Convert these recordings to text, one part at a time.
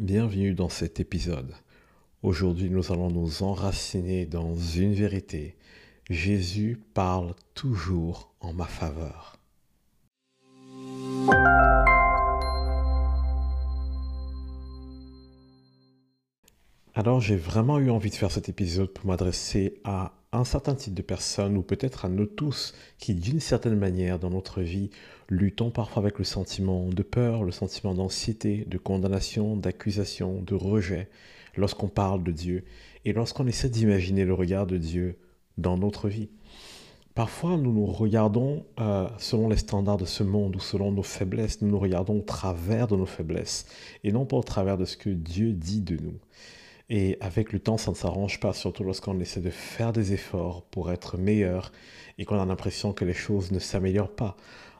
Bienvenue dans cet épisode. Aujourd'hui, nous allons nous enraciner dans une vérité. Jésus parle toujours en ma faveur. Alors j'ai vraiment eu envie de faire cet épisode pour m'adresser à un certain type de personnes, ou peut-être à nous tous, qui d'une certaine manière dans notre vie luttons parfois avec le sentiment de peur, le sentiment d'anxiété, de condamnation, d'accusation, de rejet, lorsqu'on parle de Dieu, et lorsqu'on essaie d'imaginer le regard de Dieu dans notre vie. Parfois, nous nous regardons euh, selon les standards de ce monde ou selon nos faiblesses, nous nous regardons au travers de nos faiblesses et non pas au travers de ce que Dieu dit de nous. Et avec le temps, ça ne s'arrange pas, surtout lorsqu'on essaie de faire des efforts pour être meilleur et qu'on a l'impression que les choses ne s'améliorent pas.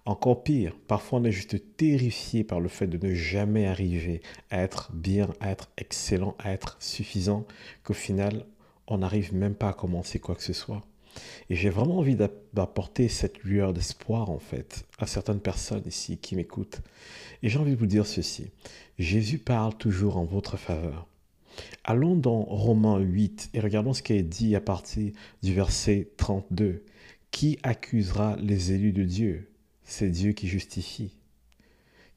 Encore pire, parfois on est juste terrifié par le fait de ne jamais arriver à être bien, à être excellent, à être suffisant, qu'au final, on n'arrive même pas à commencer quoi que ce soit. Et j'ai vraiment envie d'apporter cette lueur d'espoir, en fait, à certaines personnes ici qui m'écoutent. Et j'ai envie de vous dire ceci. Jésus parle toujours en votre faveur. Allons dans Romains 8 et regardons ce qui est dit à partir du verset 32. Qui accusera les élus de Dieu? C'est Dieu qui justifie.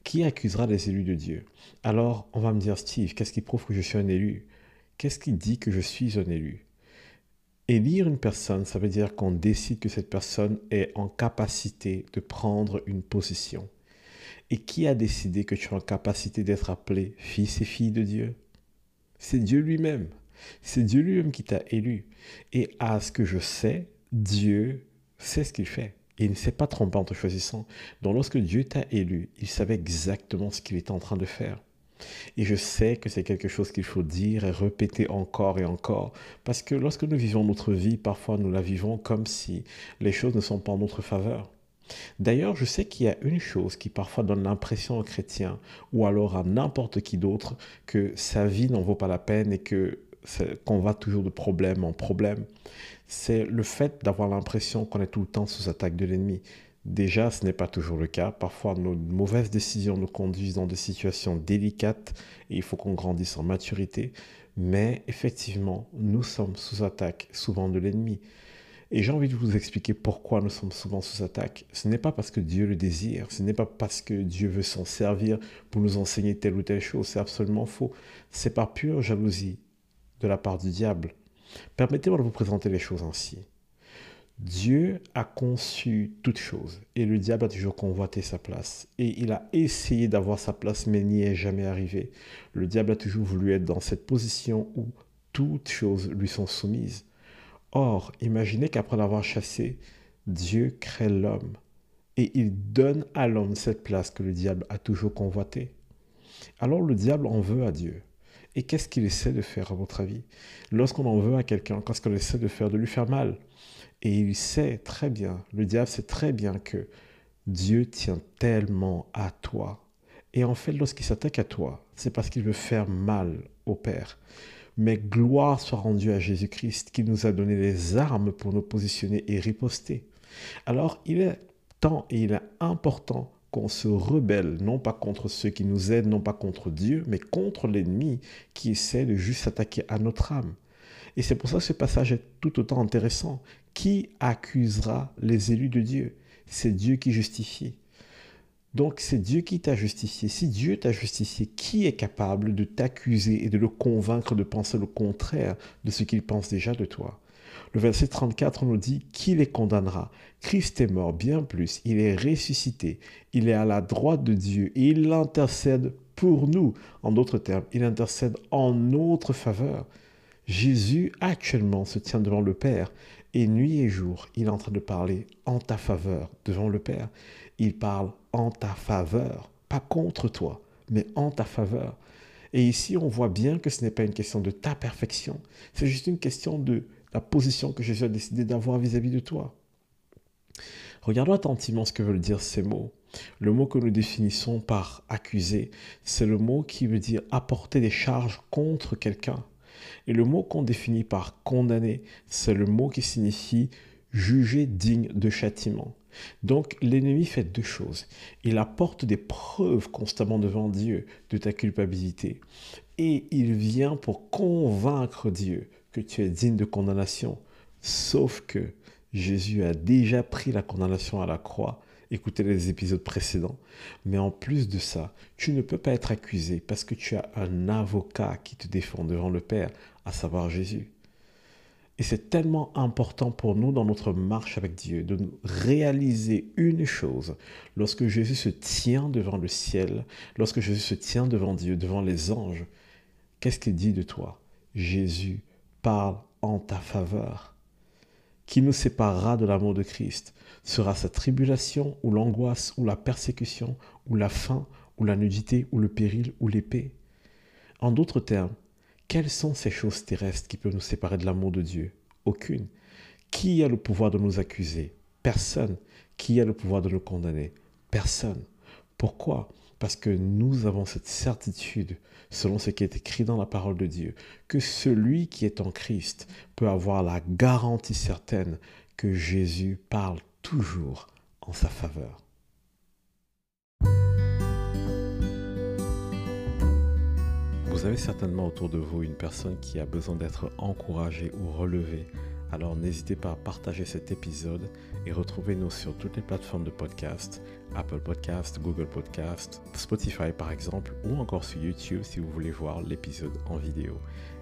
Qui accusera les élus de Dieu? Alors, on va me dire, Steve, qu'est-ce qui prouve que je suis un élu? Qu'est-ce qui dit que je suis un élu? Élire une personne, ça veut dire qu'on décide que cette personne est en capacité de prendre une position. Et qui a décidé que tu es en capacité d'être appelé fils et fille de Dieu? C'est Dieu lui-même. C'est Dieu lui-même qui t'a élu. Et à ce que je sais, Dieu sait ce qu'il fait. il ne s'est pas trompé en te choisissant. Donc lorsque Dieu t'a élu, il savait exactement ce qu'il était en train de faire. Et je sais que c'est quelque chose qu'il faut dire et répéter encore et encore. Parce que lorsque nous vivons notre vie, parfois nous la vivons comme si les choses ne sont pas en notre faveur. D'ailleurs, je sais qu'il y a une chose qui parfois donne l'impression aux chrétiens, ou alors à n'importe qui d'autre, que sa vie n'en vaut pas la peine et que qu'on va toujours de problème en problème, c'est le fait d'avoir l'impression qu'on est tout le temps sous attaque de l'ennemi. Déjà, ce n'est pas toujours le cas. Parfois, nos mauvaises décisions nous conduisent dans des situations délicates et il faut qu'on grandisse en maturité. Mais effectivement, nous sommes sous attaque souvent de l'ennemi. Et j'ai envie de vous expliquer pourquoi nous sommes souvent sous attaque. Ce n'est pas parce que Dieu le désire, ce n'est pas parce que Dieu veut s'en servir pour nous enseigner telle ou telle chose, c'est absolument faux. C'est par pure jalousie de la part du diable. Permettez-moi de vous présenter les choses ainsi. Dieu a conçu toutes choses et le diable a toujours convoité sa place. Et il a essayé d'avoir sa place mais n'y est jamais arrivé. Le diable a toujours voulu être dans cette position où toutes choses lui sont soumises. Or, imaginez qu'après l'avoir chassé, Dieu crée l'homme et il donne à l'homme cette place que le diable a toujours convoitée. Alors le diable en veut à Dieu. Et qu'est-ce qu'il essaie de faire à votre avis? Lorsqu'on en veut à quelqu'un, qu'est-ce qu'on essaie de faire De lui faire mal. Et il sait très bien, le diable sait très bien que Dieu tient tellement à toi. Et en fait, lorsqu'il s'attaque à toi, c'est parce qu'il veut faire mal au Père. Mais gloire soit rendue à Jésus-Christ qui nous a donné les armes pour nous positionner et riposter. Alors il est temps et il est important qu'on se rebelle, non pas contre ceux qui nous aident, non pas contre Dieu, mais contre l'ennemi qui essaie de juste s'attaquer à notre âme. Et c'est pour ça que ce passage est tout autant intéressant. Qui accusera les élus de Dieu? C'est Dieu qui justifie. Donc c'est Dieu qui t'a justifié. Si Dieu t'a justifié, qui est capable de t'accuser et de le convaincre de penser le contraire de ce qu'il pense déjà de toi? Le verset 34 nous dit, qui les condamnera? Christ est mort, bien plus, il est ressuscité, il est à la droite de Dieu et il intercède pour nous. En d'autres termes, il intercède en notre faveur. Jésus actuellement se tient devant le Père et nuit et jour, il est en train de parler en ta faveur devant le Père. Il parle en ta faveur, pas contre toi, mais en ta faveur. Et ici, on voit bien que ce n'est pas une question de ta perfection, c'est juste une question de la position que Jésus a décidé d'avoir vis-à-vis de toi. Regardons attentivement ce que veulent dire ces mots. Le mot que nous définissons par accuser, c'est le mot qui veut dire apporter des charges contre quelqu'un. Et le mot qu'on définit par condamner, c'est le mot qui signifie juger digne de châtiment. Donc l'ennemi fait deux choses. Il apporte des preuves constamment devant Dieu de ta culpabilité. et il vient pour convaincre Dieu que tu es digne de condamnation. Sauf que Jésus a déjà pris la condamnation à la croix. Écoutez les épisodes précédents. Mais en plus de ça, tu ne peux pas être accusé parce que tu as un avocat qui te défend devant le Père, à savoir Jésus. Et c'est tellement important pour nous dans notre marche avec Dieu de réaliser une chose. Lorsque Jésus se tient devant le ciel, lorsque Jésus se tient devant Dieu, devant les anges, qu'est-ce qu'il dit de toi? Jésus parle en ta faveur. Qui nous séparera de l'amour de Christ Sera sa tribulation ou l'angoisse ou la persécution ou la faim ou la nudité ou le péril ou l'épée En d'autres termes, quelles sont ces choses terrestres qui peuvent nous séparer de l'amour de Dieu? Aucune. Qui a le pouvoir de nous accuser? Personne. Qui a le pouvoir de nous condamner? Personne. Pourquoi? Parce que nous avons cette certitude, selon ce qui est écrit dans la parole de Dieu, que celui qui est en Christ peut avoir la garantie certaine que Jésus parle toujours en sa faveur. Vous avez certainement autour de vous une personne qui a besoin d'être encouragée ou relevée. Alors n'hésitez pas à partager cet épisode et retrouvez-nous sur toutes les plateformes de podcast, Apple Podcast, Google Podcast, Spotify par exemple, ou encore sur YouTube si vous voulez voir l'épisode en vidéo.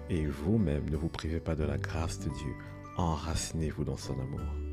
Et vous-même, ne vous privez pas de la grâce de Dieu. Enracinez-vous dans son amour.